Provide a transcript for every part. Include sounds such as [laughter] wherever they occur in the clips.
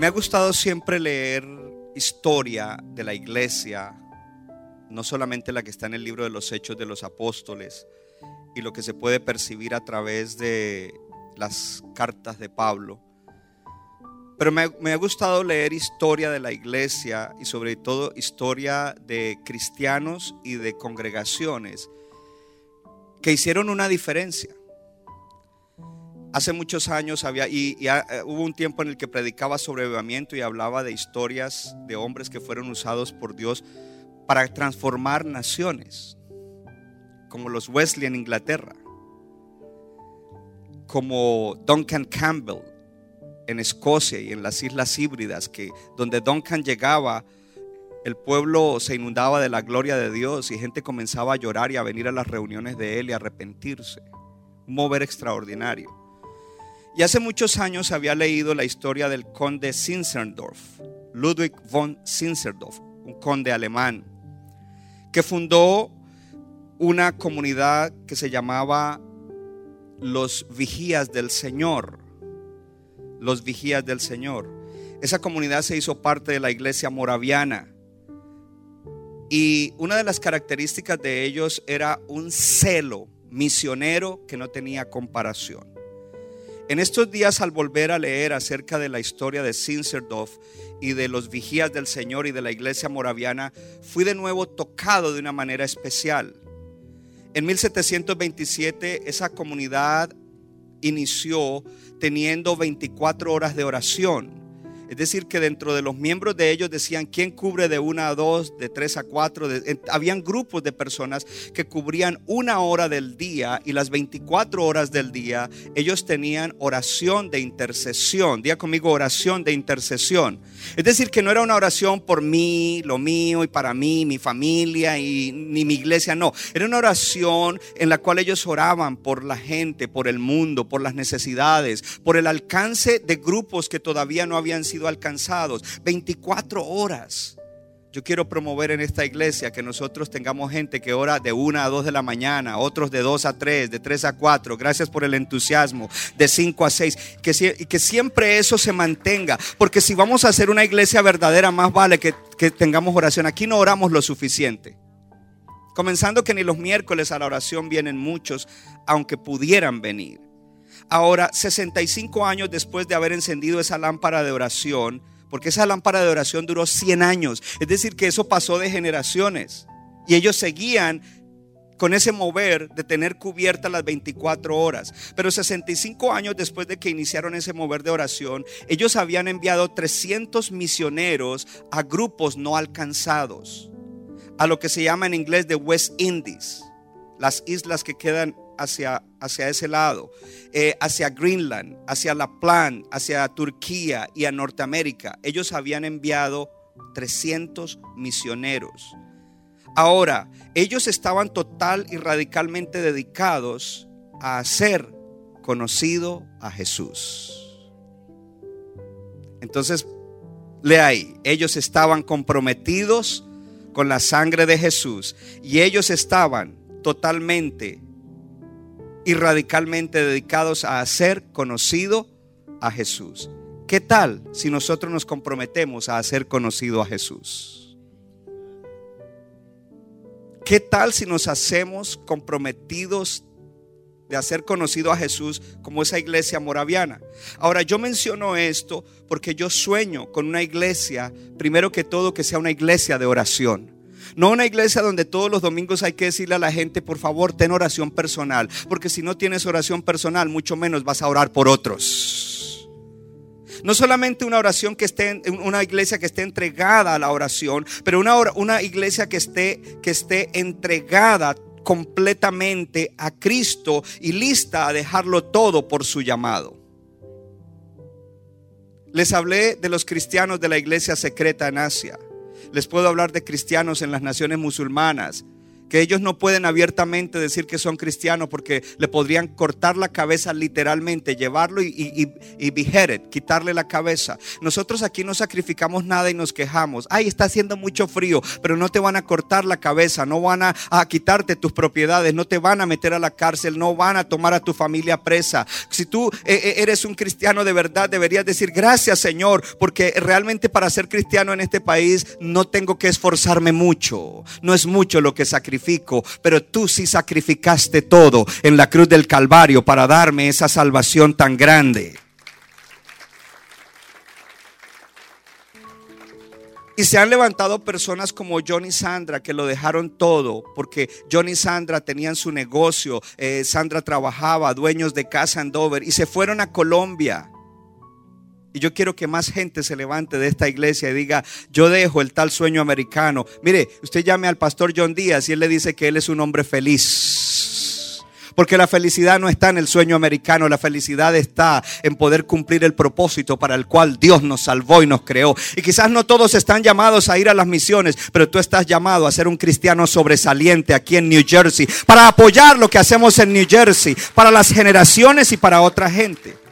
Me ha gustado siempre leer historia de la iglesia, no solamente la que está en el libro de los Hechos de los Apóstoles y lo que se puede percibir a través de las cartas de Pablo, pero me, ha gustado leer historia de la iglesia y sobre todo historia de cristianos y de congregaciones que hicieron una diferencia. Hace muchos años había, y, eh, hubo un tiempo en el que predicaba sobre avivamiento y hablaba de historias de hombres que fueron usados por Dios para transformar naciones, como los Wesley en Inglaterra, como Duncan Campbell en Escocia y en las Islas Híbridas, que donde Duncan llegaba, el pueblo se inundaba de la gloria de Dios y gente comenzaba a llorar y a venir a las reuniones de él y a arrepentirse. Un mover extraordinario. Y hace muchos años había leído la historia del conde Zinzendorf, Ludwig von Zinzendorf, un conde alemán, que fundó una comunidad que se llamaba los Vigías del Señor. Los Vigías del Señor. Esa comunidad se hizo parte de la iglesia moraviana. Y una de las características de ellos era un celo misionero que no tenía comparación. En estos días al volver a leer acerca de la historia de Zinzendorf y de los vigías del Señor y de la iglesia moraviana, fui de nuevo tocado de una manera especial. En 1727 esa comunidad inició teniendo 24 horas de oración. Es decir, que dentro de los miembros de ellos decían quién cubre de una a dos, de tres a cuatro. Habían grupos de personas que cubrían una hora del día y las 24 horas del día ellos tenían oración de intercesión. Día conmigo oración de intercesión. Es decir, que no era una oración por mí, lo mío y para mí, mi familia y ni mi iglesia, no. Era una oración en la cual ellos oraban por la gente, por el mundo, por las necesidades, por el alcance de grupos que todavía no habían sido alcanzados. 24 horas. Yo quiero promover en esta iglesia que nosotros tengamos gente que ora de una a dos de la mañana, otros de dos a tres, de tres a cuatro. Gracias por el entusiasmo, de cinco a seis. Que, y que siempre eso se mantenga. Porque si vamos a hacer una iglesia verdadera, más vale que, que tengamos oración. Aquí no oramos lo suficiente. Comenzando que ni los miércoles a la oración vienen muchos, aunque pudieran venir. Ahora, 65 años después de haber encendido esa lámpara de oración, porque esa lámpara de oración duró 100 años, es decir, que eso pasó de generaciones. Y ellos seguían con ese mover de tener cubiertas las 24 horas. Pero 65 años después de que iniciaron ese mover de oración, ellos habían enviado 300 misioneros a grupos no alcanzados, a lo que se llama en inglés de West Indies, las islas que quedan hacia, hacia ese lado, eh, hacia Greenland, hacia La Plan, hacia Turquía y a Norteamérica. Ellos habían enviado 300 misioneros. Ahora, ellos estaban total y radicalmente dedicados a hacer conocido a Jesús. Entonces, lea ahí, ellos estaban comprometidos con la sangre de Jesús y ellos estaban totalmente y radicalmente dedicados a hacer conocido a Jesús. ¿Qué tal si nosotros nos comprometemos a hacer conocido a Jesús? ¿Qué tal si nos hacemos comprometidos de hacer conocido a Jesús como esa iglesia moraviana? Ahora, yo menciono esto porque yo sueño con una iglesia, primero que todo, que sea una iglesia de oración. No una iglesia donde todos los domingos hay que decirle a la gente, por favor, ten oración personal. Porque si no tienes oración personal, mucho menos vas a orar por otros. No solamente una oración que esté, una iglesia que esté entregada a la oración, pero una, una iglesia que esté, que esté entregada completamente a Cristo y lista a dejarlo todo por su llamado. Les hablé de los cristianos de la iglesia secreta en Asia. Les puedo hablar de cristianos en las naciones musulmanas, que ellos no pueden abiertamente decir que son cristianos porque le podrían cortar la cabeza literalmente, llevarlo y, y, y- beheaded, quitarle la cabeza. Nosotros aquí no sacrificamos nada y nos quejamos. Ay, está haciendo mucho frío, pero no te van a cortar la cabeza, no van a, a quitarte tus propiedades, no te van a meter a la cárcel, no van a tomar a tu familia presa. Si tú eh, eh, eres un cristiano de verdad, deberías decir gracias Señor, porque realmente para ser cristiano en este país no tengo que esforzarme mucho. No es mucho lo que sacrifico, pero tú sí sacrificaste todo en la cruz del Calvario para darme esa salvación tan grande. Y se han levantado personas como John y Sandra que lo dejaron todo porque John y Sandra tenían su negocio, eh, Sandra trabajaba, dueños de casa en Dover y se fueron a Colombia. Y yo quiero que más gente se levante de esta iglesia y diga, yo dejo el tal sueño americano. Mire, usted llame al pastor John Díaz y él le dice que él es un hombre feliz. Porque la felicidad no está en el sueño americano, la felicidad está en poder cumplir el propósito para el cual Dios nos salvó y nos creó. Y quizás no todos están llamados a ir a las misiones, pero tú estás llamado a ser un cristiano sobresaliente aquí en New Jersey, para apoyar lo que hacemos en New Jersey, para las generaciones y para otra gente.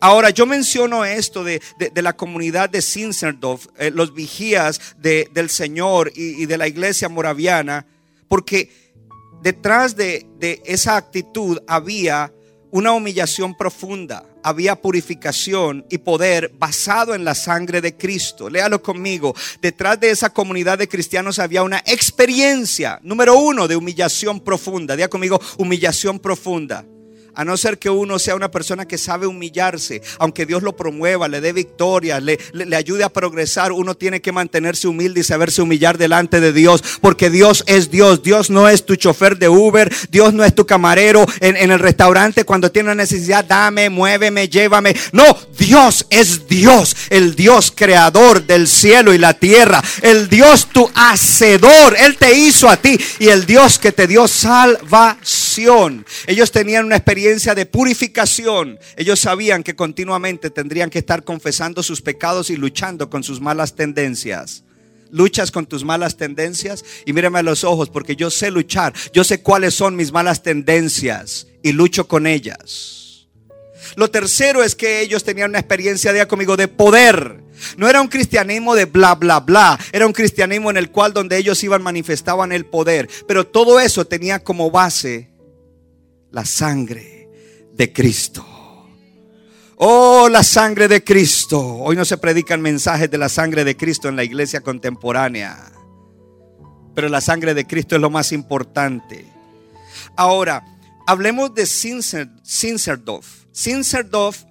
Ahora, yo menciono esto de, de- la comunidad de Sinserdorf, eh, los vigías de- del Señor y, de la iglesia moraviana, porque detrás de, de esa actitud había una humillación profunda, había purificación y poder basado en la sangre de Cristo. Léalo conmigo. Detrás de esa comunidad de cristianos había una experiencia, número uno, de humillación profunda. Diga conmigo, humillación profunda. A no ser que uno sea una persona que sabe humillarse, aunque Dios lo promueva, le dé victoria, le, le- le ayude a progresar, uno tiene que mantenerse humilde y saberse humillar delante de Dios, porque Dios es Dios. Dios no es tu chofer de Uber, Dios no es tu camarero en, en el restaurante cuando tiene una necesidad, dame, muéveme, llévame. No, Dios es Dios, el Dios creador del cielo y la tierra, el Dios tu hacedor, Él te hizo a ti y el Dios que te dio salvación. Ellos tenían una experiencia de purificación. Ellos sabían que continuamente tendrían que estar confesando sus pecados y luchando con sus malas tendencias. Luchas con tus malas tendencias y mírame a los ojos porque yo sé luchar. Yo sé cuáles son mis malas tendencias y lucho con ellas. Lo tercero es que ellos tenían una experiencia, de poder. No era un cristianismo de bla, bla, bla. Era un cristianismo en el cual donde ellos iban manifestaban el poder. Pero todo eso tenía como base la sangre de Cristo. Oh, la sangre de Cristo. Hoy no se predican mensajes de la sangre de Cristo en la iglesia contemporánea. Pero la sangre de Cristo es lo más importante. Ahora, hablemos de Sinserdorf. Sinserdorf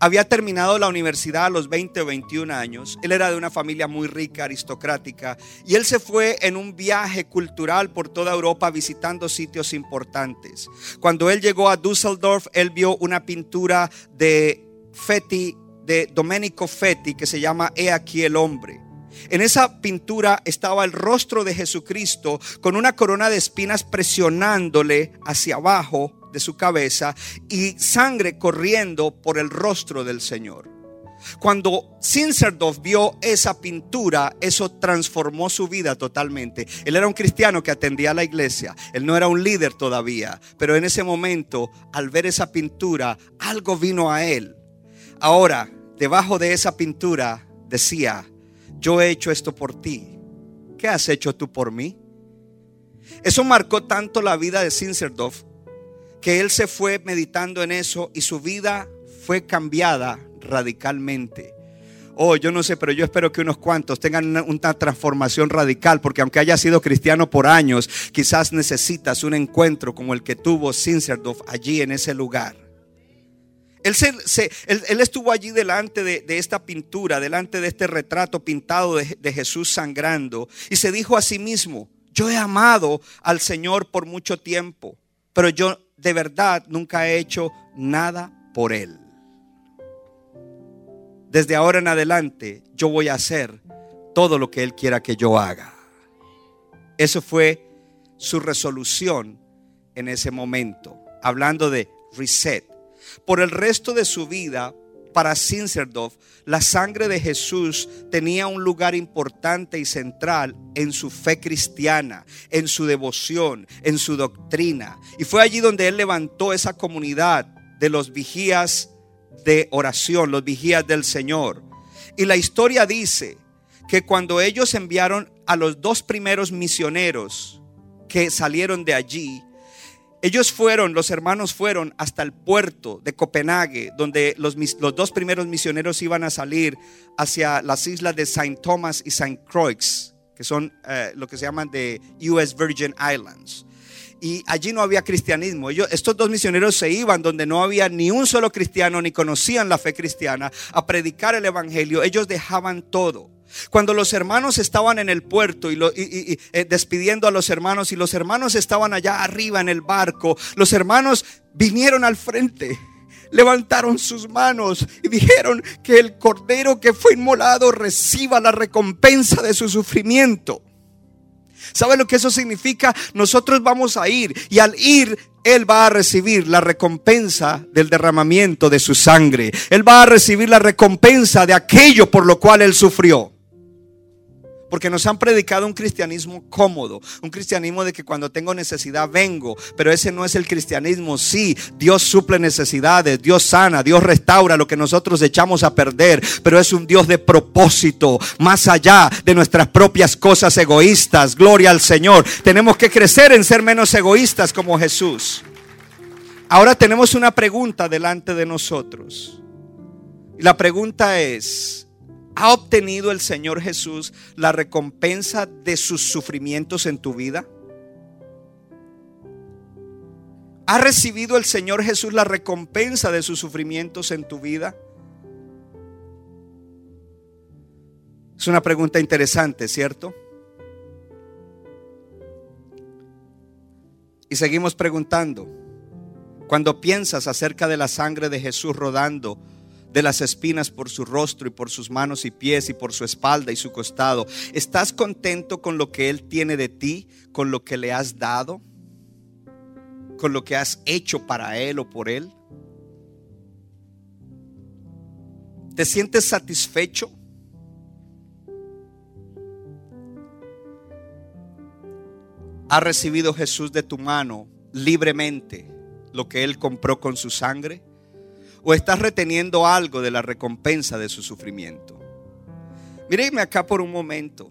había terminado la universidad a los 20 o 21 años. Él era de una familia muy rica, aristocrática, y él se fue en un viaje cultural por toda Europa visitando sitios importantes. Cuando él llegó a Düsseldorf, él vio una pintura de Fetti, de Domenico Fetti, que se llama He aquí el hombre. En esa pintura estaba el rostro de Jesucristo con una corona de espinas presionándole hacia abajo de su cabeza y sangre corriendo por el rostro del Señor. Cuando Sinserdorf vio esa pintura, eso transformó su vida totalmente. Él era un cristiano que atendía a la iglesia. Él no era un líder todavía, pero en ese momento, al ver esa pintura, algo vino a él. Ahora, debajo de esa pintura decía, yo he hecho esto por ti. ¿Qué has hecho tú por mí? Eso marcó tanto la vida de Sinserdorf que él se fue meditando en eso y su vida fue cambiada radicalmente. Oh, yo no sé, pero yo espero que unos cuantos tengan una, transformación radical, porque aunque haya sido cristiano por años, quizás necesitas un encuentro como el que tuvo Sinserdorf allí en ese lugar. Él, se- se- él- él estuvo allí delante de, de esta pintura, delante de este retrato pintado de, de Jesús sangrando, y se dijo a sí mismo, yo he amado al Señor por mucho tiempo, pero yo de verdad nunca he hecho nada por Él. desde ahora en adelante yo voy a hacer todo lo que Él quiera que yo haga. Eso fue su resolución en ese momento, hablando de reset. Por el resto de su vida, para Sinserdorf, la sangre de Jesús tenía un lugar importante y central en su fe cristiana, en su devoción, en su doctrina. Y fue allí donde él levantó esa comunidad de los vigías de oración, los vigías del Señor. Y la historia dice que cuando ellos enviaron a los dos primeros misioneros que salieron de allí, ellos fueron, los hermanos fueron hasta el puerto de Copenhague, donde los, dos primeros misioneros iban a salir hacia las islas de Saint Thomas y Saint Croix, que son eh, lo que se llaman de US Virgin Islands. Y allí no había cristianismo. Ellos, estos dos misioneros se iban donde no había ni un solo cristiano, ni conocían la fe cristiana, a predicar el Evangelio. Ellos dejaban todo. Cuando los hermanos estaban en el puerto y, eh, despidiendo a los hermanos y los hermanos estaban allá arriba en el barco, los hermanos vinieron al frente, levantaron sus manos y dijeron que el cordero que fue inmolado reciba la recompensa de su sufrimiento. ¿Sabe lo que eso significa? Nosotros vamos a ir y al ir él va a recibir la recompensa del derramamiento de su sangre. Él va a recibir la recompensa de aquello por lo cual Él sufrió. Porque nos han predicado un cristianismo cómodo, un cristianismo de que cuando tengo necesidad vengo, pero ese no es el cristianismo. Sí, Dios suple necesidades, Dios sana, Dios restaura lo que nosotros echamos a perder, pero es un Dios de propósito, más allá de nuestras propias cosas egoístas. Gloria al Señor. Tenemos que crecer en ser menos egoístas como Jesús. Ahora tenemos una pregunta delante de nosotros. Y la pregunta es, ¿Ha obtenido el Señor Jesús la recompensa de sus sufrimientos en tu vida? ¿Ha recibido el Señor Jesús la recompensa de sus sufrimientos en tu vida? Es una pregunta interesante, ¿cierto? Y seguimos preguntando, cuando piensas acerca de la sangre de Jesús rodando de las espinas por su rostro y por sus manos y pies y por su espalda y su costado. ¿Estás contento con lo que Él tiene de ti, con lo que le has dado, con lo que has hecho para Él o por Él? ¿Te sientes satisfecho? ¿Ha recibido Jesús de tu mano libremente lo que Él compró con su sangre? O estás reteniendo algo de la recompensa de su sufrimiento. Mírenme acá por un momento,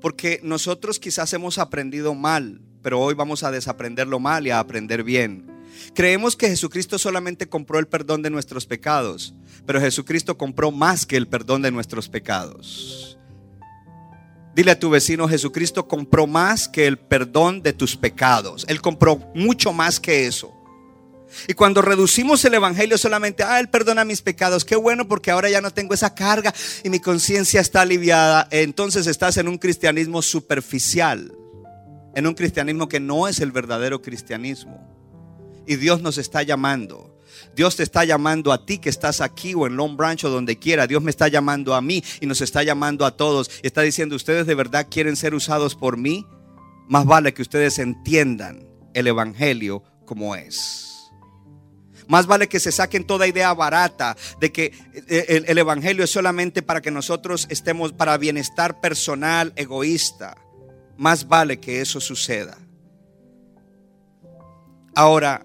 porque nosotros quizás hemos aprendido mal, pero hoy vamos a desaprenderlo mal y a aprender bien. Creemos que Jesucristo solamente compró el perdón de nuestros pecados, pero Jesucristo compró más que el perdón de nuestros pecados. Dile a tu vecino, Jesucristo compró más que el perdón de tus pecados. Él compró mucho más que eso. Y cuando reducimos el Evangelio solamente, ah, Él perdona mis pecados, qué bueno porque ahora ya no tengo esa carga y mi conciencia está aliviada, entonces estás en un cristianismo superficial, en un cristianismo que no es el verdadero cristianismo. Y Dios nos está llamando. Dios te está llamando a ti que estás aquí o en Long Branch o donde quiera. Dios me está llamando a mí y nos está llamando a todos. Está diciendo, ustedes de verdad quieren ser usados por mí. Más vale que ustedes entiendan el Evangelio como es. Más vale que se saquen toda idea barata de que eh, el, Evangelio es solamente para que nosotros estemos para bienestar personal, egoísta. Más vale que eso suceda. Ahora,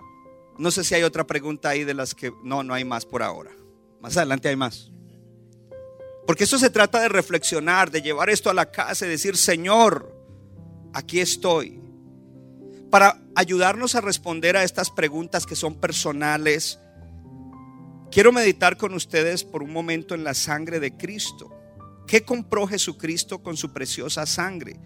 no sé si hay otra pregunta ahí de las que... No, no hay más por ahora. Más adelante hay más. Porque eso se trata de reflexionar, de llevar esto a la casa y decir, Señor, aquí estoy para ayudarnos a responder a estas preguntas que son personales, quiero meditar con ustedes por un momento en la sangre de Cristo. ¿Qué compró Jesucristo con su preciosa sangre?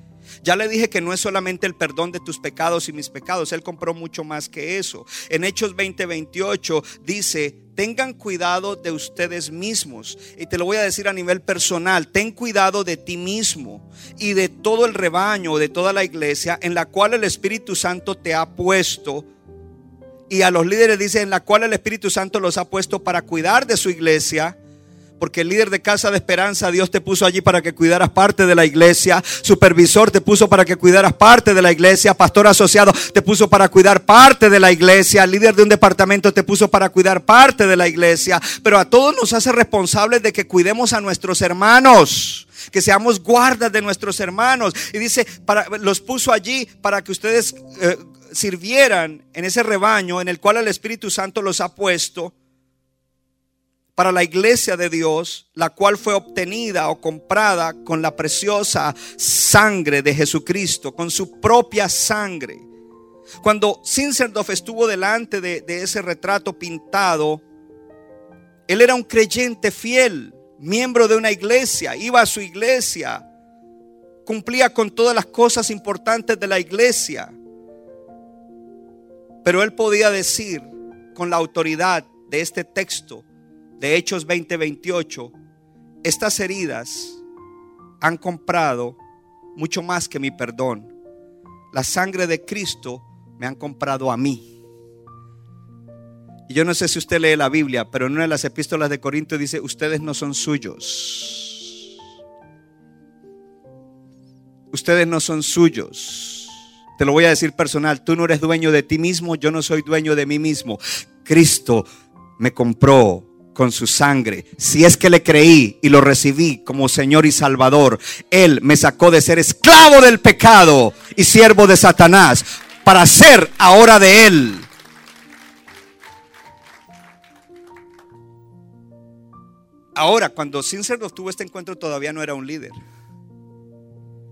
Ya le dije que no es solamente el perdón de tus pecados y mis pecados, Él compró mucho más que eso. En Hechos 20:28 dice, tengan cuidado de ustedes mismos. Y te lo voy a decir a nivel personal, ten cuidado de ti mismo y de todo el rebaño, de toda la iglesia en la cual el Espíritu Santo te ha puesto. Y a los líderes dice, en la cual el Espíritu Santo los ha puesto para cuidar de su iglesia Porque el líder de Casa de Esperanza, Dios te puso allí para que cuidaras parte de la iglesia. Supervisor te puso para que cuidaras parte de la iglesia. Pastor asociado te puso para cuidar parte de la iglesia. Líder de un departamento te puso para cuidar parte de la iglesia. Pero a todos nos hace responsables de que cuidemos a nuestros hermanos que seamos guardas de nuestros hermanos. Y dice, para, los puso allí para que ustedes eh, sirvieran en ese rebaño en el cual el Espíritu Santo los ha puesto para la iglesia de Dios, la cual fue obtenida o comprada con la preciosa sangre de Jesucristo, con su propia sangre. Cuando Zinzendorf estuvo delante de, de ese retrato pintado, él era un creyente fiel, miembro de una iglesia, iba a su iglesia, cumplía con todas las cosas importantes de la iglesia. Pero él podía decir con la autoridad de este texto, de Hechos 20:28, estas heridas han comprado mucho más que mi perdón. La sangre de Cristo me han comprado a mí. Y yo no sé si usted lee la Biblia, pero en una de las epístolas de Corinto dice, ustedes no son suyos. Ustedes no son suyos. Te lo voy a decir personal, tú no eres dueño de ti mismo, yo no soy dueño de mí mismo. Cristo me compró con su sangre. Si es que le creí y lo recibí como Señor y Salvador, Él me sacó de ser esclavo del pecado y siervo de Satanás para ser ahora de Él. Ahora, cuando Sincero tuvo este encuentro, todavía no era un líder.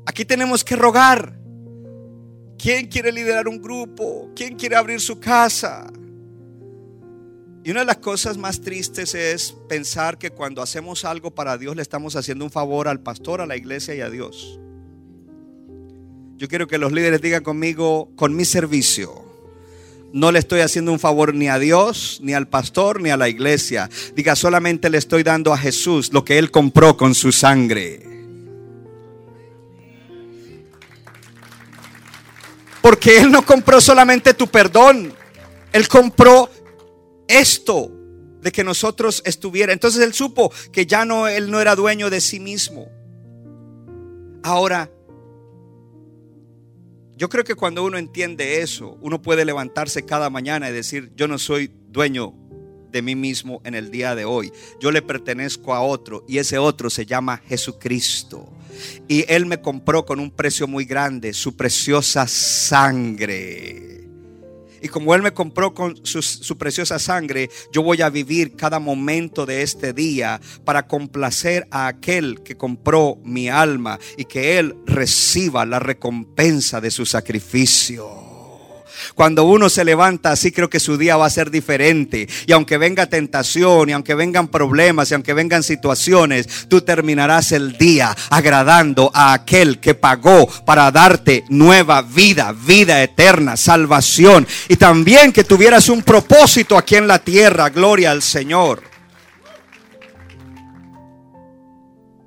Aquí tenemos que rogar. ¿Quién quiere liderar un grupo? ¿Quién quiere abrir su casa? Y una de las cosas más tristes es pensar que cuando hacemos algo para Dios le estamos haciendo un favor al pastor, a la iglesia y a Dios. Yo quiero que los líderes digan conmigo, con mi servicio, no le estoy haciendo un favor ni a Dios, ni al pastor, ni a la iglesia. Diga, solamente le estoy dando a Jesús lo que Él compró con su sangre. Porque Él no compró solamente tu perdón, Él compró esto de que nosotros estuviera. Entonces él supo que ya no él no era dueño de sí mismo. Ahora yo creo que cuando uno entiende eso, uno puede levantarse cada mañana y decir, yo no soy dueño de mí mismo en el día de hoy. Yo le pertenezco a otro y ese otro se llama Jesucristo. Y Él me compró con un precio muy grande, su preciosa sangre. Y como Él me compró con su, su, preciosa sangre, yo voy a vivir cada momento de este día para complacer a aquel que compró mi alma y que Él reciba la recompensa de su sacrificio. Cuando uno se levanta así, creo que su día va a ser diferente. Y aunque venga tentación, y aunque vengan problemas, y aunque vengan situaciones, tú terminarás el día agradando a aquel que pagó para darte nueva vida, vida eterna, salvación. Y también que tuvieras un propósito aquí en la tierra. Gloria al Señor.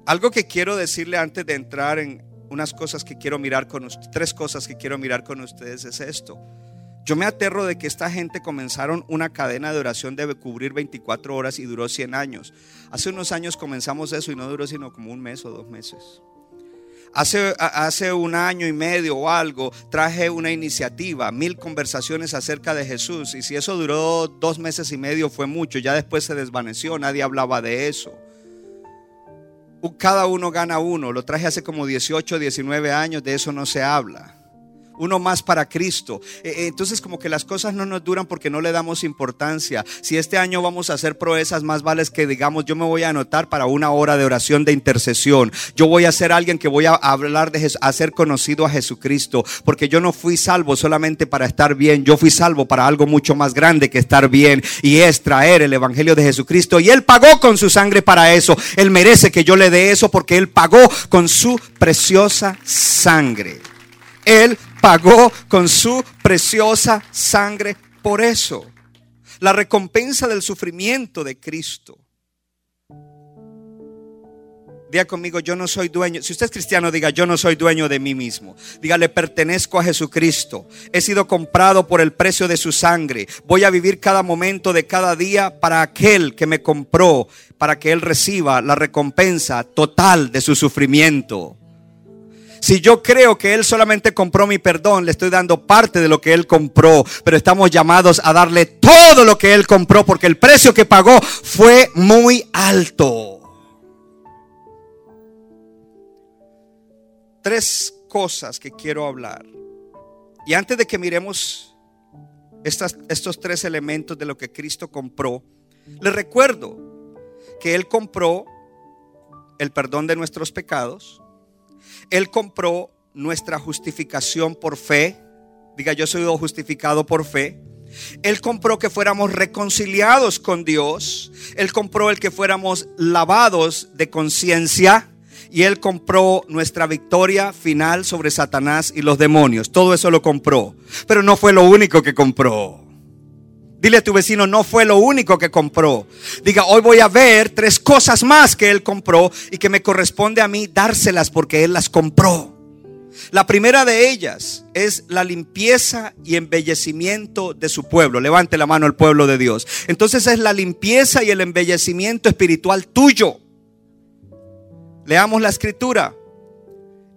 Algo que quiero decirle antes de entrar en unas cosas que quiero mirar con tres cosas que quiero mirar con ustedes es esto. Yo me aterro de que esta gente comenzaron una cadena de oración debe cubrir 24 horas y duró 100 años. Hace unos años comenzamos eso y no duró sino como un mes o dos meses. Hace, hace un año y medio o algo traje una iniciativa, mil conversaciones acerca de Jesús. Y si eso duró dos meses y medio fue mucho, ya después se desvaneció, nadie hablaba de eso. Cada uno gana uno, lo traje hace como 18, 19 años, de eso no se habla uno más para Cristo. Entonces como que las cosas no nos duran porque no le damos importancia. Si este año vamos a hacer proezas, más vale que digamos, yo me voy a anotar para una hora de oración de intercesión. Yo voy a ser alguien que voy a hablar de hacer conocido a Jesucristo, porque yo no fui salvo solamente para estar bien, yo fui salvo para algo mucho más grande que estar bien y es traer el evangelio de Jesucristo y él pagó con su sangre para eso. Él merece que yo le dé eso porque él pagó con su preciosa sangre. Él pagó con su preciosa sangre por eso. La recompensa del sufrimiento de Cristo. Diga conmigo, yo no soy dueño. Si usted es cristiano, diga, yo no soy dueño de mí mismo. Diga, le pertenezco a Jesucristo. He sido comprado por el precio de su sangre. Voy a vivir cada momento de cada día para aquel que me compró, para que Él reciba la recompensa total de su sufrimiento. Si yo creo que Él solamente compró mi perdón, le estoy dando parte de lo que Él compró. Pero estamos llamados a darle todo lo que Él compró porque el precio que pagó fue muy alto. Tres cosas que quiero hablar. Y antes de que miremos estos tres elementos de lo que Cristo compró, les recuerdo que Él compró el perdón de nuestros pecados, él compró nuestra justificación por fe. Diga, yo soy justificado por fe. Él compró que fuéramos reconciliados con Dios. Él compró el que fuéramos lavados de conciencia. Y Él compró nuestra victoria final sobre Satanás y los demonios. Todo eso lo compró. Pero no fue lo único que compró. Dile a tu vecino, no fue lo único que compró. Diga, hoy voy a ver tres cosas más que Él compró y que me corresponde a mí dárselas porque Él las compró. La primera de ellas es la limpieza y embellecimiento de su pueblo. Levante la mano al pueblo de Dios. Entonces es la limpieza y el embellecimiento espiritual tuyo. Leamos la escritura.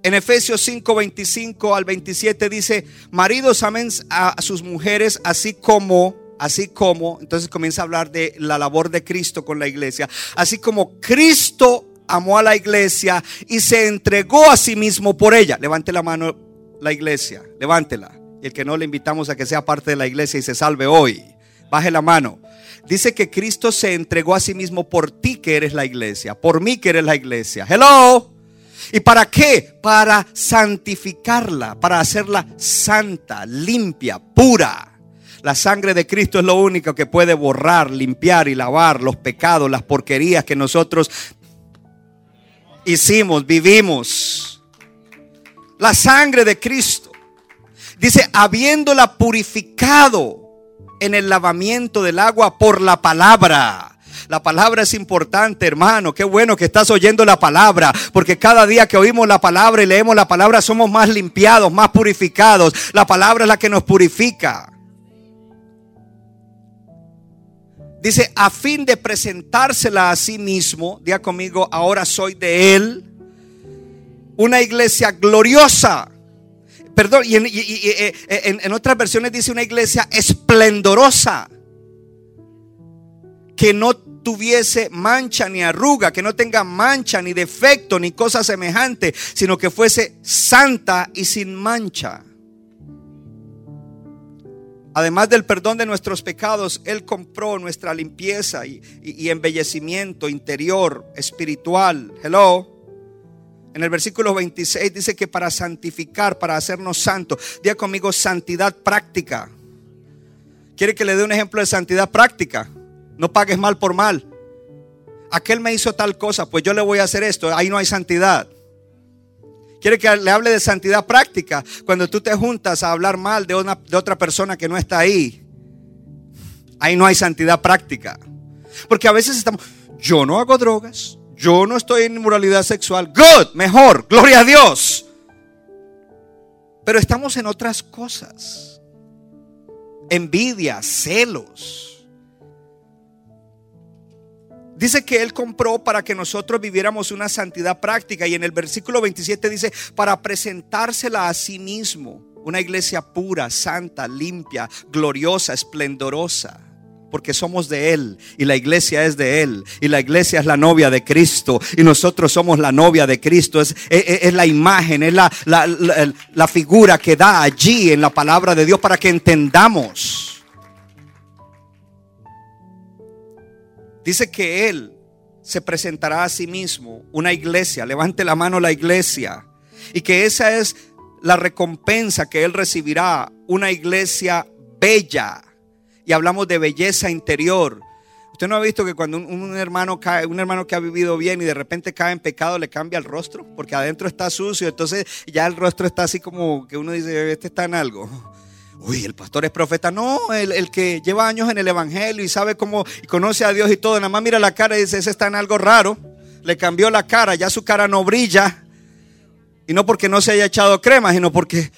En Efesios 5, 25 al 27 dice, maridos amen a sus mujeres así como así como, entonces comienza a hablar de la labor de Cristo con la iglesia, así como Cristo amó a la iglesia y se entregó a sí mismo por ella. Levante la mano la iglesia, levántela. Y el que no le invitamos a que sea parte de la iglesia y se salve hoy, baje la mano. Dice que Cristo se entregó a sí mismo por ti que eres la iglesia, por mí que eres la iglesia. Hello. ¿Y para qué? Para santificarla, para hacerla santa, limpia, pura. La sangre de Cristo es lo único que puede borrar, limpiar y lavar los pecados, las porquerías que nosotros hicimos, vivimos. La sangre de Cristo. Dice, habiéndola purificado en el lavamiento del agua por la palabra. La palabra es importante, hermano. Qué bueno que estás oyendo la palabra, porque cada día que oímos la palabra y leemos la palabra somos más limpiados, más purificados. La palabra es la que nos purifica. Dice, a fin de presentársela a sí mismo, diga conmigo, ahora soy de Él, una iglesia gloriosa. Perdón, y, eh, en, en otras versiones dice una iglesia esplendorosa, que no tuviese mancha ni arruga, que no tenga mancha ni defecto ni cosa semejante, sino que fuese santa y sin mancha. Además del perdón de nuestros pecados, Él compró nuestra limpieza y, embellecimiento interior, espiritual. Hello. En el versículo 26 dice que para santificar, para hacernos santos. Diga conmigo santidad práctica. ¿Quiere que le dé un ejemplo de santidad práctica? No pagues mal por mal. Aquel me hizo tal cosa, pues yo le voy a hacer esto. Ahí no hay santidad. Quiere que le hable de santidad práctica. Cuando tú te juntas a hablar mal de, una, de otra persona que no está ahí, ahí no hay santidad práctica. Porque a veces estamos, yo no hago drogas, yo no estoy en inmoralidad sexual. Good, mejor, gloria a Dios. Pero estamos en otras cosas. Envidia, celos Dice que Él compró para que nosotros viviéramos una santidad práctica. Y en el versículo 27 dice, para presentársela a sí mismo. Una iglesia pura, santa, limpia, gloriosa, esplendorosa. Porque somos de Él y la iglesia es de Él. Y la iglesia es la novia de Cristo. Y nosotros somos la novia de Cristo. Es, es, la imagen, es la, la, la figura que da allí en la palabra de Dios para que entendamos. Dice que Él se presentará a sí mismo, una iglesia, levante la mano la iglesia, y que esa es la recompensa que Él recibirá, una iglesia bella. Y hablamos de belleza interior. ¿Usted no ha visto que cuando un, hermano cae, un hermano que ha vivido bien y de repente cae en pecado, le cambia el rostro? Porque adentro está sucio, entonces ya el rostro está así como que uno dice, este está en algo. Uy, el pastor es profeta. No, el, que lleva años en el evangelio y sabe cómo y conoce a Dios y todo, nada más mira la cara y dice, ese está en algo raro. le cambió la cara, ya su cara no brilla. Y no porque no se haya echado crema, sino porque,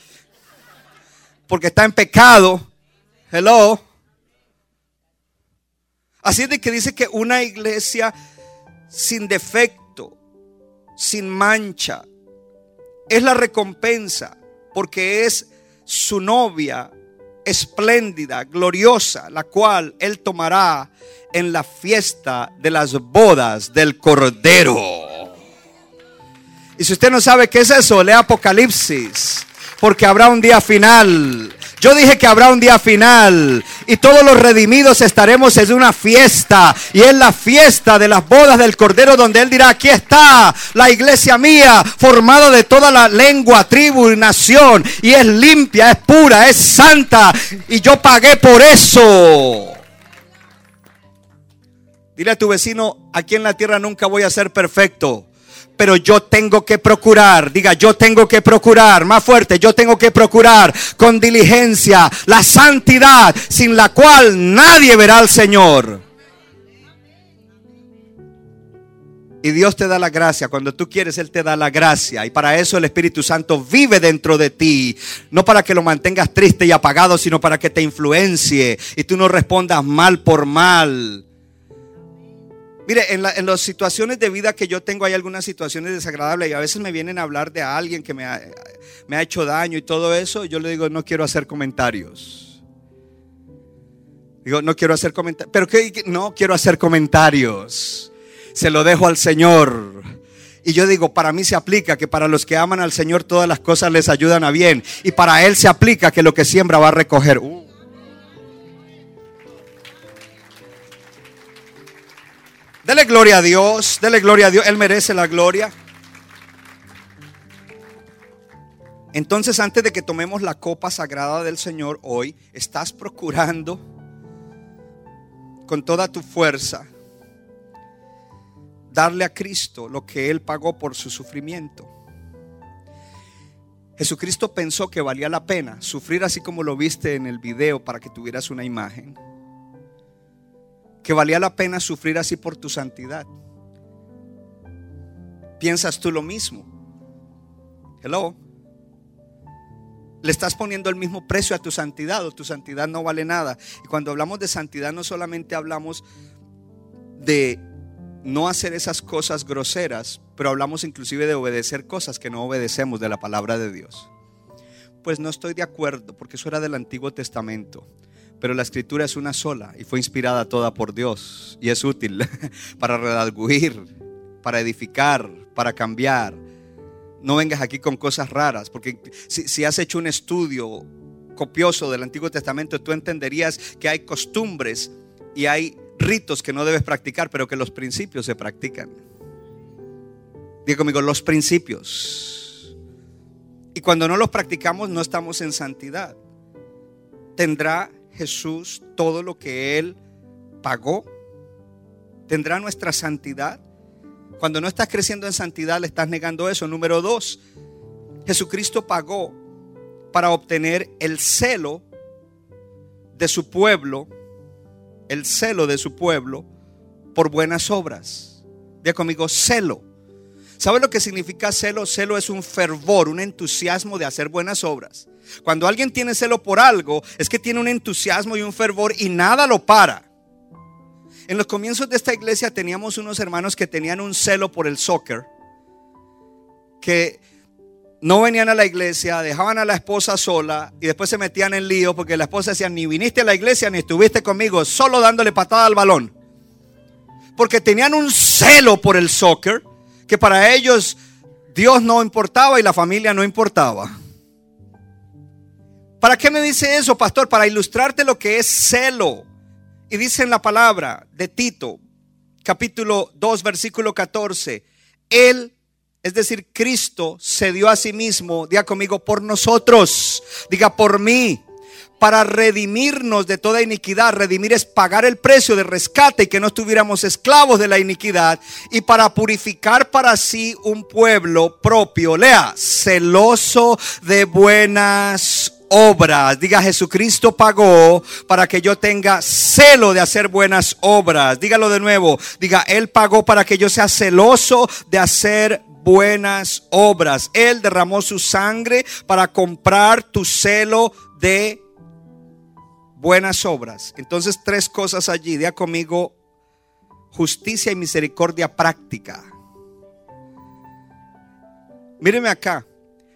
porque está en pecado. Hello. Así es de que dice que una iglesia sin defecto, sin mancha, es la recompensa, porque es su novia espléndida, gloriosa, la cual él tomará en la fiesta de las bodas del Cordero. Y si usted no sabe qué es eso, lea Apocalipsis, porque habrá un día final. Yo dije que habrá un día final y todos los redimidos estaremos en una fiesta y es la fiesta de las bodas del Cordero donde Él dirá, aquí está la iglesia mía formada de toda la lengua, tribu y nación y es limpia, es pura, es santa y yo pagué por eso. Dile a tu vecino, aquí en la tierra nunca voy a ser perfecto pero yo tengo que procurar, diga, yo tengo que procurar, más fuerte, yo tengo que procurar con diligencia la santidad sin la cual nadie verá al Señor. Y Dios te da la gracia. Cuando tú quieres, Él te da la gracia. Y para eso el Espíritu Santo vive dentro de ti. No para que lo mantengas triste y apagado, sino para que te influencie. Y tú no respondas mal por mal. Mire, en, las situaciones de vida que yo tengo hay algunas situaciones desagradables y a veces me vienen a hablar de alguien que me ha, hecho daño y todo eso. Yo le digo, no quiero hacer comentarios. Digo, no quiero hacer comentarios. Pero que no quiero hacer comentarios. Se lo dejo al Señor. Y yo digo, para mí se aplica que para los que aman al Señor todas las cosas les ayudan a bien. Y para Él se aplica que lo que siembra va a recoger. Uh. Dele gloria a Dios, dele gloria a Dios, Él merece la gloria. Entonces, antes de que tomemos la copa sagrada del Señor hoy, estás procurando con toda tu fuerza darle a Cristo lo que Él pagó por su sufrimiento. Jesucristo pensó que valía la pena sufrir así como lo viste en el video para que tuvieras una imagen que valía la pena sufrir así por tu santidad. ¿Piensas tú lo mismo? Hello. Le estás poniendo el mismo precio a tu santidad o tu santidad no vale nada. Y cuando hablamos de santidad no solamente hablamos de no hacer esas cosas groseras, pero hablamos inclusive de obedecer cosas que no obedecemos de la palabra de Dios. Pues no estoy de acuerdo, porque eso era del Antiguo Testamento. Pero la escritura es una sola y fue inspirada toda por Dios y es útil [laughs] para redarguir, para edificar, para cambiar. No vengas aquí con cosas raras, porque si, has hecho un estudio copioso del Antiguo Testamento, tú entenderías que hay costumbres y hay ritos que no debes practicar, pero que los principios se practican. Diga conmigo, los principios. Y cuando no los practicamos, no estamos en santidad. Tendrá Jesús todo lo que Él pagó? ¿Tendrá nuestra santidad? Cuando no estás creciendo en santidad, le estás negando eso. Número dos, Jesucristo pagó para obtener el celo de su pueblo, el celo de su pueblo por buenas obras. Diga conmigo, celo. ¿Sabe lo que significa celo? Celo es un fervor, un entusiasmo de hacer buenas obras. Cuando alguien tiene celo por algo, es que tiene un entusiasmo y un fervor y nada lo para. En los comienzos de esta iglesia teníamos unos hermanos que tenían un celo por el soccer, que no venían a la iglesia, dejaban a la esposa sola y después se metían en lío porque la esposa decía, ni viniste a la iglesia ni estuviste conmigo, solo dándole patada al balón. Porque tenían un celo por el soccer que para ellos Dios no importaba y la familia no importaba. ¿Para qué me dice eso, pastor? Para ilustrarte lo que es celo. Y dice en la palabra de Tito, capítulo 2, versículo 14, Él, es decir, Cristo, se dio a sí mismo, diga conmigo, por nosotros, diga por mí, para redimirnos de toda iniquidad. Redimir es pagar el precio de rescate y que no estuviéramos esclavos de la iniquidad. Y para purificar para sí un pueblo propio, lea, celoso de buenas obras. Diga, Jesucristo pagó para que yo tenga celo de hacer buenas obras. Dígalo de nuevo. Diga, Él pagó para que yo sea celoso de hacer buenas obras. Él derramó su sangre para comprar tu celo de buenas obras. Entonces, tres cosas allí. Diga conmigo, justicia y misericordia práctica. Míreme acá.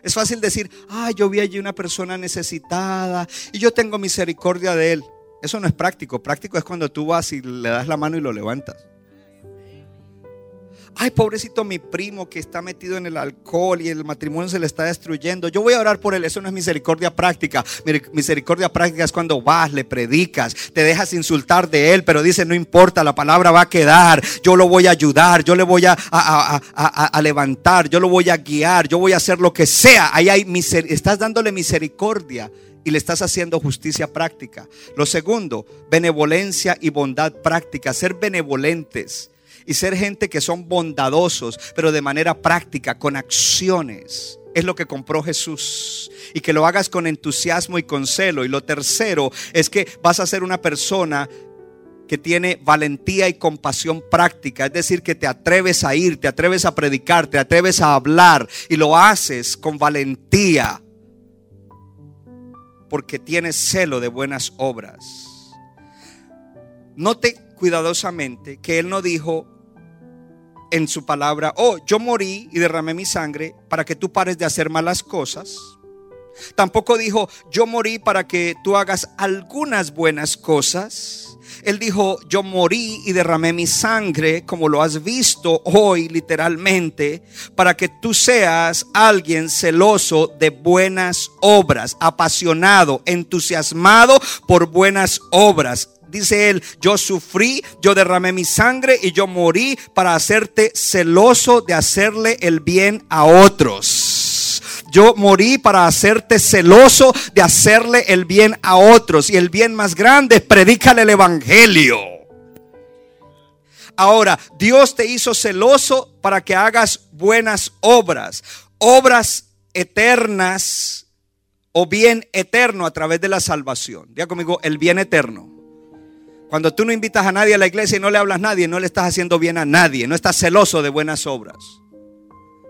Es fácil decir, ah, yo vi allí una persona necesitada y yo tengo misericordia de él. Eso no es práctico. Práctico es cuando tú vas y le das la mano y lo levantas. Ay, pobrecito mi primo que está metido en el alcohol y el matrimonio se le está destruyendo. Yo voy a orar por él. Eso no es misericordia práctica. Misericordia práctica es cuando vas, le predicas, te dejas insultar de él, pero dice, no importa, la palabra va a quedar. Yo lo voy a ayudar, yo le voy a, a, levantar, yo lo voy a guiar, yo voy a hacer lo que sea. Ahí hay estás dándole misericordia y le estás haciendo justicia práctica. Lo segundo, benevolencia y bondad práctica. Ser benevolentes y ser gente que son bondadosos, pero de manera práctica, con acciones. Es lo que compró Jesús. Y que lo hagas con entusiasmo y con celo. Y lo tercero es que vas a ser una persona que tiene valentía y compasión práctica, es decir, que te atreves a ir, te atreves a predicar, te atreves a hablar y lo haces con valentía porque tienes celo de buenas obras. Note cuidadosamente que Él no dijo, en su palabra, oh, yo morí y derramé mi sangre para que tú pares de hacer malas cosas. Tampoco dijo, yo morí para que tú hagas algunas buenas cosas. Él dijo, yo morí y derramé mi sangre, como lo has visto hoy literalmente, para que tú seas alguien celoso de buenas obras, apasionado, entusiasmado por buenas obras dice él, yo sufrí, yo derramé mi sangre y yo morí para hacerte celoso de hacerle el bien a otros. Yo morí para hacerte celoso de hacerle el bien a otros. Y el bien más grande, predícale el Evangelio. Ahora, Dios te hizo celoso para que hagas buenas obras, obras eternas o bien eterno a través de la salvación. Diga conmigo, el bien eterno. Cuando tú no invitas a nadie a la iglesia y no le hablas a nadie, no le estás haciendo bien a nadie, no estás celoso de buenas obras.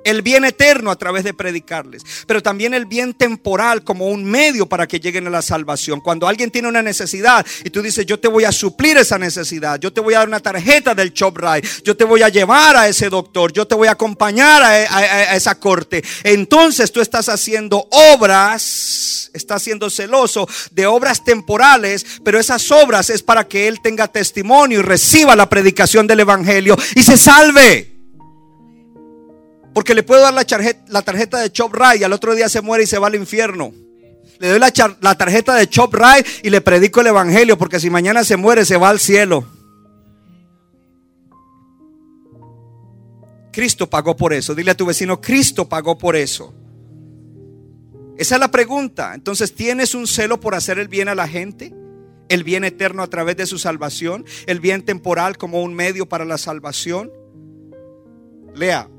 El bien eterno a través de predicarles, pero también el bien temporal como un medio para que lleguen a la salvación. Cuando alguien tiene una necesidad y tú dices, yo te voy a suplir esa necesidad, yo te voy a dar una tarjeta del ShopRite, yo te voy a llevar a ese doctor, yo te voy a acompañar a, a esa corte, entonces tú estás haciendo obras está siendo celoso de obras temporales, pero esas obras es para que él tenga testimonio y reciba la predicación del Evangelio y se salve. Porque le puedo dar la tarjeta, de Chop y al otro día se muere y se va al infierno. Le doy la, la tarjeta de Chop y le predico el Evangelio, porque si mañana se muere se va al cielo. Cristo pagó por eso. Dile a tu vecino, Cristo pagó por eso. Esa es la pregunta. Entonces, ¿tienes un celo por hacer el bien a la gente? ¿El bien eterno a través de su salvación? ¿El bien temporal como un medio para la salvación? Lea,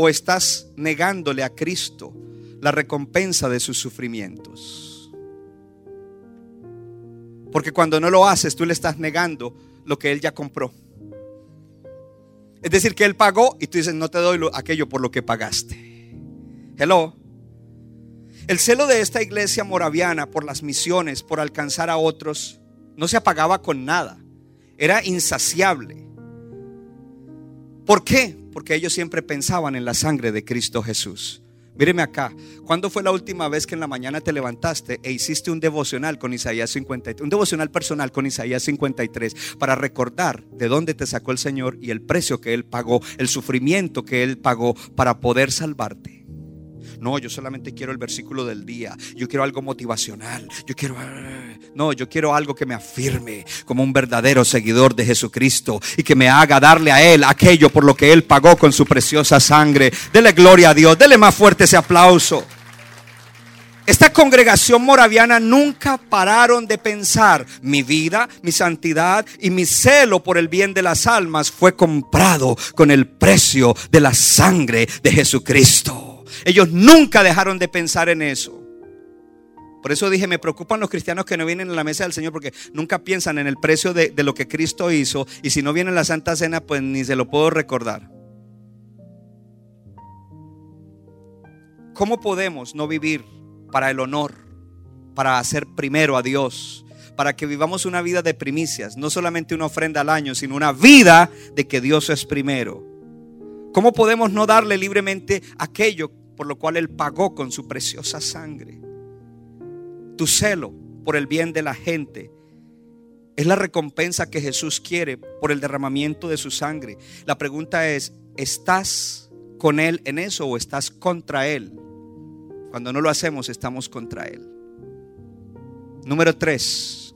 o estás negándole a Cristo la recompensa de sus sufrimientos. Porque cuando no lo haces, tú le estás negando lo que Él ya compró. Es decir, que Él pagó y tú dices, no te doy aquello por lo que pagaste. Hello. El celo de esta iglesia moraviana por las misiones, por alcanzar a otros, no se apagaba con nada. Era insaciable. ¿Por qué? Porque ellos siempre pensaban en la sangre de Cristo Jesús. Míreme acá, ¿cuándo fue la última vez que en la mañana te levantaste e hiciste un devocional con Isaías 53, un devocional personal con Isaías 53 para recordar de dónde te sacó el Señor y el precio que Él pagó, el sufrimiento que Él pagó para poder salvarte? No, yo solamente quiero el versículo del día. Yo quiero algo motivacional. Yo quiero... No, yo quiero algo que me afirme como un verdadero seguidor de Jesucristo y que me haga darle a Él aquello por lo que Él pagó con su preciosa sangre. Dele gloria a Dios. Dele más fuerte ese aplauso. Esta congregación moraviana nunca pararon de pensar, mi vida, mi santidad y mi celo por el bien de las almas fue comprado con el precio de la sangre de Jesucristo. Ellos nunca dejaron de pensar en eso. Por eso dije, me preocupan los cristianos que no vienen a la mesa del Señor porque nunca piensan en el precio de, lo que Cristo hizo y si no vienen a la Santa Cena, pues ni se lo puedo recordar. ¿Cómo podemos no vivir para el honor, para hacer primero a Dios, para que vivamos una vida de primicias, no solamente una ofrenda al año, sino una vida de que Dios es primero? ¿Cómo podemos no darle libremente aquello por lo cual Él pagó con su preciosa sangre? Tu celo por el bien de la gente es la recompensa que Jesús quiere por el derramamiento de su sangre. La pregunta es, ¿estás con Él en eso o estás contra Él? Cuando no lo hacemos, estamos contra Él. Número tres.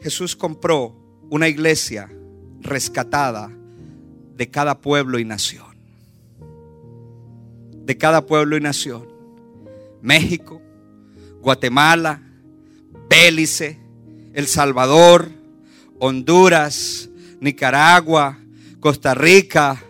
Jesús compró una iglesia rescatada de cada pueblo y nación. De cada pueblo y nación. México, Guatemala, Bélice, El Salvador, Honduras, Nicaragua, Costa Rica,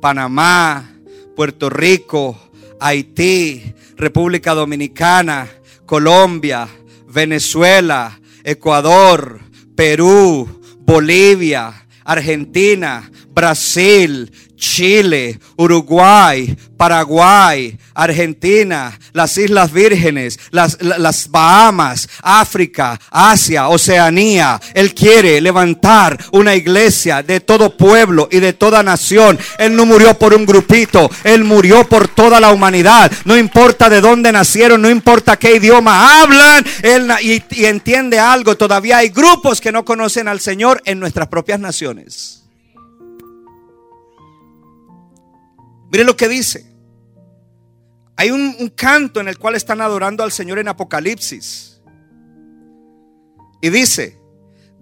Panamá, Puerto Rico, Haití, República Dominicana, Colombia, Venezuela, Ecuador, Perú, Bolivia, Argentina, Brasil, Chile, Uruguay, Paraguay, Argentina, las Islas Vírgenes, las, las, Bahamas, África, Asia, Oceanía. Él quiere levantar una iglesia de todo pueblo y de toda nación. Él no murió por un grupito, Él murió por toda la humanidad. No importa de dónde nacieron, no importa qué idioma hablan, Él y, y entiende algo. Todavía hay grupos que no conocen al Señor en nuestras propias naciones. Mire lo que dice. Hay un, canto en el cual están adorando al Señor en Apocalipsis. Y dice,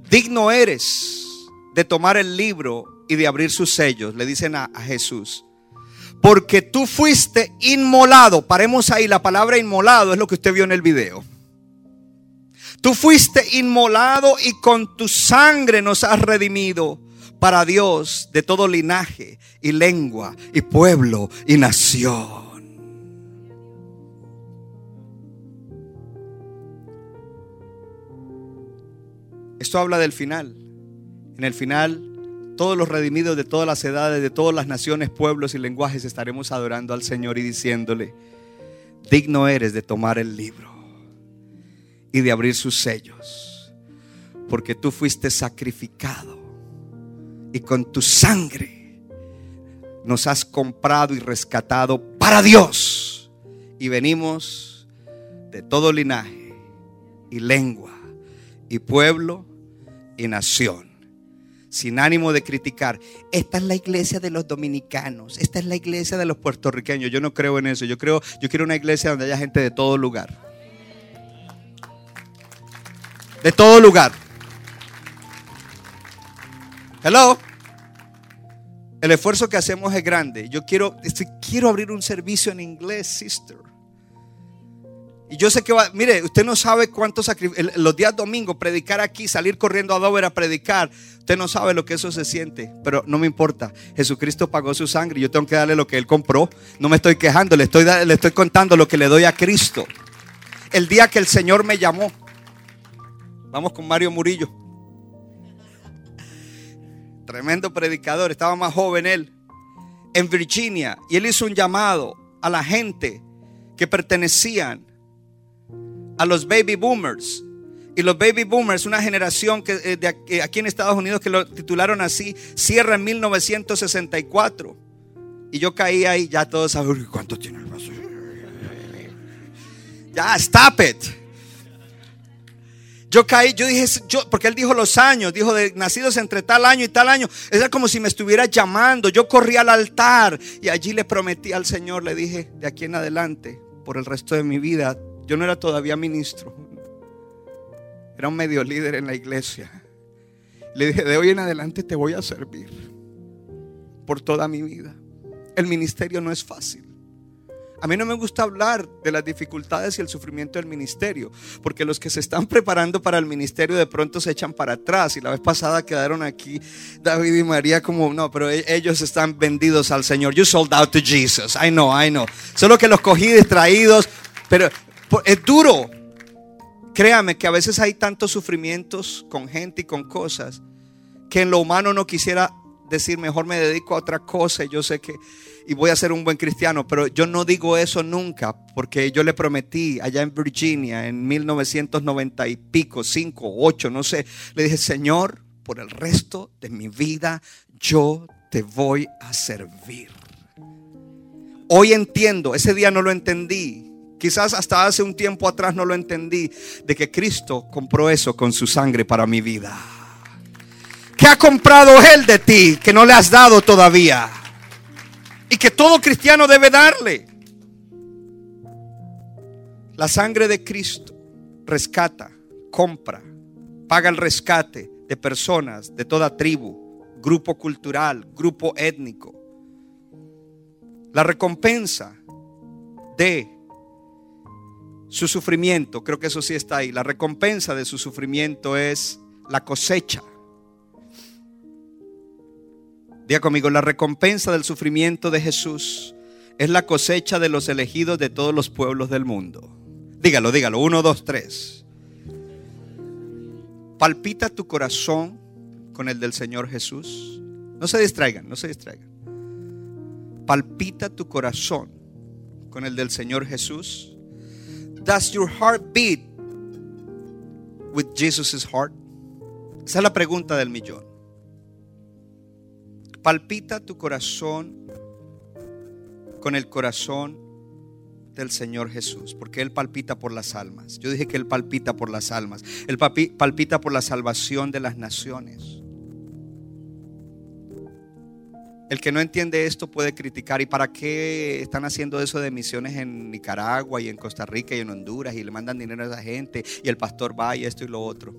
digno eres de tomar el libro y de abrir sus sellos, le dicen a Jesús. Porque tú fuiste inmolado. Paremos ahí, la palabra inmolado es lo que usted vio en el video. Tú fuiste inmolado y con tu sangre nos has redimido para Dios de todo linaje y lengua y pueblo y nación. Esto habla del final. En el final, todos los redimidos de todas las edades, de todas las naciones, pueblos y lenguajes estaremos adorando al Señor y diciéndole, digno eres de tomar el libro y de abrir sus sellos, porque tú fuiste sacrificado y con tu sangre nos has comprado y rescatado para Dios. Y venimos de todo linaje y lengua y pueblo y nación. Sin ánimo de criticar. Esta es la iglesia de los dominicanos. Esta es la iglesia de los puertorriqueños. Yo no creo en eso. Yo creo, yo quiero una iglesia donde haya gente de todo lugar. De todo lugar. Hello. El esfuerzo que hacemos es grande. Yo quiero, quiero abrir un servicio en inglés, sister. Y yo sé que va, mire, usted no sabe cuántos sacrificios, los días domingos, predicar aquí, salir corriendo a Dover a predicar, usted no sabe lo que eso se siente, pero no me importa. Jesucristo pagó su sangre, yo tengo que darle lo que Él compró. No me estoy quejando, le estoy, le estoy contando lo que le doy a Cristo. El día que el Señor me llamó, vamos con Mario Murillo. Tremendo predicador, estaba más joven él, en Virginia, y él hizo un llamado a la gente que pertenecían a los baby boomers. Y los baby boomers, una generación que de aquí en Estados Unidos que lo titularon así, cierra en 1964. Y yo caí ahí, ya todos saben cuánto tiene el vaso. Ya, stop it. Yo caí, yo dije, yo, porque él dijo los años, dijo de nacidos entre tal año y tal año. Era como si me estuviera llamando. Yo corrí al altar y allí le prometí al Señor, le dije, de aquí en adelante, por el resto de mi vida, yo no era todavía ministro, era un medio líder en la iglesia. Le dije, de hoy en adelante te voy a servir por toda mi vida. El ministerio no es fácil. A mí no me gusta hablar de las dificultades y el sufrimiento del ministerio, porque los que se están [laughs] preparando para el ministerio de pronto se echan para atrás. Y la vez pasada quedaron aquí David y María como, no, pero ellos están vendidos al Señor. You sold out to Jesus. I know, I know. Solo que los cogí distraídos, pero Es duro. Créame que a veces hay tantos sufrimientos con gente y con cosas que en lo humano no quisiera decir mejor me dedico a otra cosa yo sé que y voy a ser un buen cristiano, pero yo no digo eso nunca porque yo le prometí allá en Virginia en 1990 y pico, 5, 8, no sé, le dije, "Señor, por el resto de mi vida yo te voy a servir." Hoy entiendo, ese día no lo entendí. Quizás hasta hace un tiempo atrás no lo entendí, de que Cristo compró eso con su sangre para mi vida. ¿Qué ha comprado Él de ti que no le has dado todavía? Y que todo cristiano debe darle. La sangre de Cristo rescata, compra, paga el rescate de personas de toda tribu, grupo cultural, grupo étnico. La recompensa de su sufrimiento, creo que eso sí está ahí, la recompensa de su sufrimiento es la cosecha. Diga conmigo, la recompensa del sufrimiento de Jesús es la cosecha de los elegidos de todos los pueblos del mundo. Dígalo, dígalo, uno, dos, tres. Palpita tu corazón con el del Señor Jesús. No se distraigan, no se distraigan. Palpita tu corazón con el del Señor Jesús. Does your heart beat with Jesus' heart? Esa es la pregunta del millón. Palpita tu corazón con el corazón del Señor Jesús, porque Él palpita por las almas. Yo dije que Él palpita por las almas. Él palpita por la salvación de las naciones. El que no entiende esto puede criticar. ¿Y para qué están haciendo eso de misiones en Nicaragua y en Costa Rica y en Honduras y le mandan dinero a esa gente y el pastor va y esto y lo otro?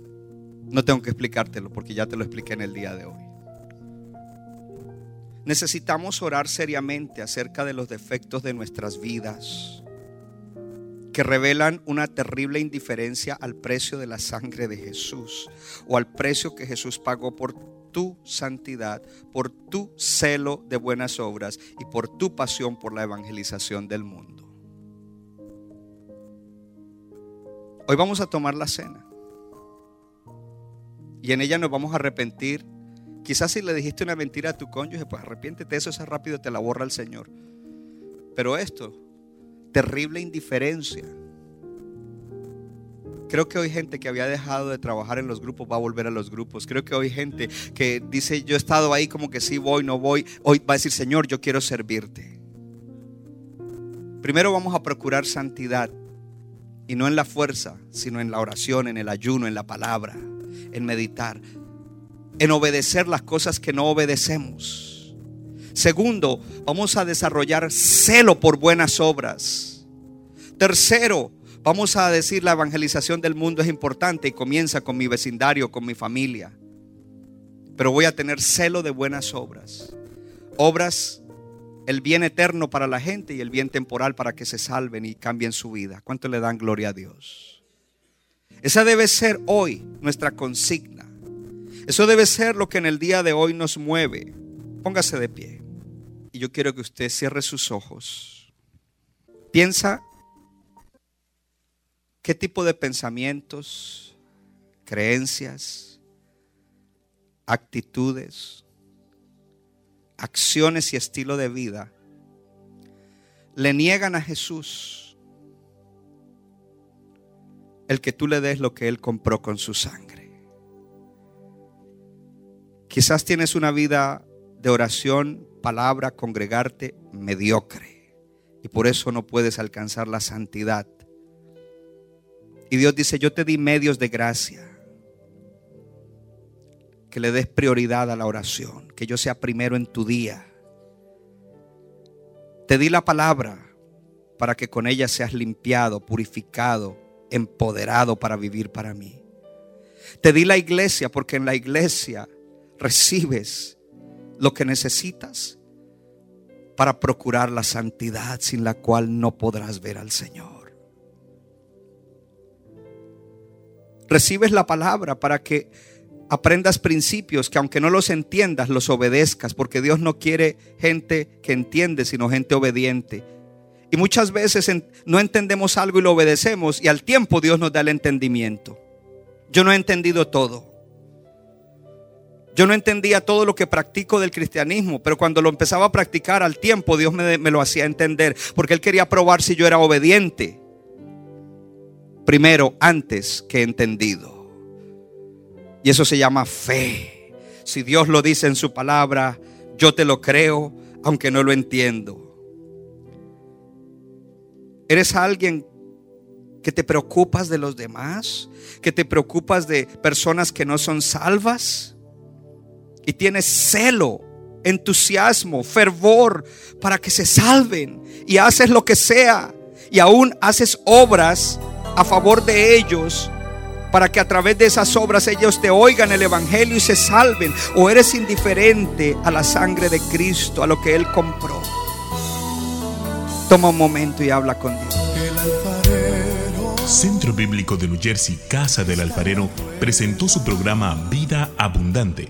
No tengo que explicártelo porque ya te lo expliqué en el día de hoy. Necesitamos orar seriamente acerca de los defectos de nuestras vidas que revelan una terrible indiferencia al precio de la sangre de Jesús o al precio que Jesús pagó por tu santidad, por tu celo de buenas obras y por tu pasión por la evangelización del mundo. Hoy vamos a tomar la cena y en ella nos vamos a arrepentir. Quizás si le dijiste una mentira a tu cónyuge, pues arrepiéntete, eso es rápido, te la borra el Señor. Pero esto, terrible indiferencia. Creo que hoy gente que había dejado de trabajar en los grupos va a volver a los grupos. Creo que hoy gente que dice, yo he estado ahí como que sí voy, no voy. Hoy va a decir, Señor, yo quiero servirte. Primero vamos a procurar santidad. Y no en la fuerza, sino en la oración, en el ayuno, en la palabra, en meditar, en obedecer las cosas que no obedecemos. Segundo, vamos a desarrollar celo por buenas obras. Tercero, vamos a decir la evangelización del mundo es importante y comienza con mi vecindario, con mi familia. Pero voy a tener celo de buenas obras. Obras, el bien eterno para la gente y el bien temporal para que se salven y cambien su vida. ¿Cuánto le dan gloria a Dios? Esa debe ser hoy nuestra consigna. Eso debe ser lo que en el día de hoy nos mueve. Póngase de pie. Y yo quiero que usted cierre sus ojos. Piensa qué tipo de pensamientos, creencias, actitudes, acciones y estilo de vida le niegan a Jesús el que tú le des lo que Él compró con su sangre. Quizás tienes una vida de oración, palabra, congregarte mediocre y por eso no puedes alcanzar la santidad. Y Dios dice, yo te di medios de gracia. Que le des prioridad a la oración, que yo sea primero en tu día. Te di la palabra para que con ella seas limpiado, purificado, empoderado para vivir para mí. Te di la iglesia porque en la iglesia recibes lo que necesitas para procurar la santidad sin la cual no podrás ver al Señor. Recibes la palabra para que aprendas principios que aunque no los entiendas, los obedezcas, porque Dios no quiere gente que entiende, sino gente obediente. Y muchas veces no entendemos algo y lo obedecemos y al tiempo Dios nos da el entendimiento. Yo no he entendido todo. Yo no entendía todo lo que practico del cristianismo, pero cuando lo empezaba a practicar al tiempo, Dios me, me, lo hacía entender, porque Él quería probar si yo era obediente. Primero, antes que entendido. Y eso se llama fe. Si Dios lo dice en su palabra, yo te lo creo, aunque no lo entiendo. ¿Eres alguien que te preocupas de los demás? ¿Que te preocupas de personas que no son salvas? Y tienes celo, entusiasmo, fervor para que se salven. Y haces lo que sea. Y aún haces obras a favor de ellos para que a través de esas obras ellos te oigan el Evangelio y se salven. O eres indiferente a la sangre de Cristo, a lo que Él compró. Toma un momento y habla con Dios. Centro Bíblico de New Jersey, Casa del Alfarero, presentó su programa Vida Abundante.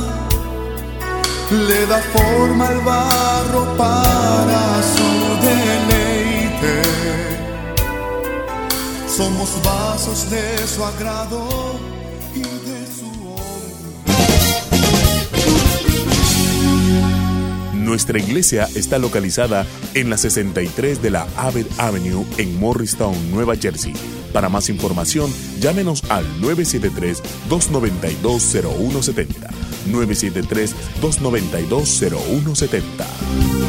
le da forma al barro para su deleite. Somos vasos de su agrado y de su Nuestra iglesia está localizada en la 63 de la Abbott Avenue en Morristown, Nueva Jersey. Para más información, llámenos al 973-292-0170. 973-292-0170.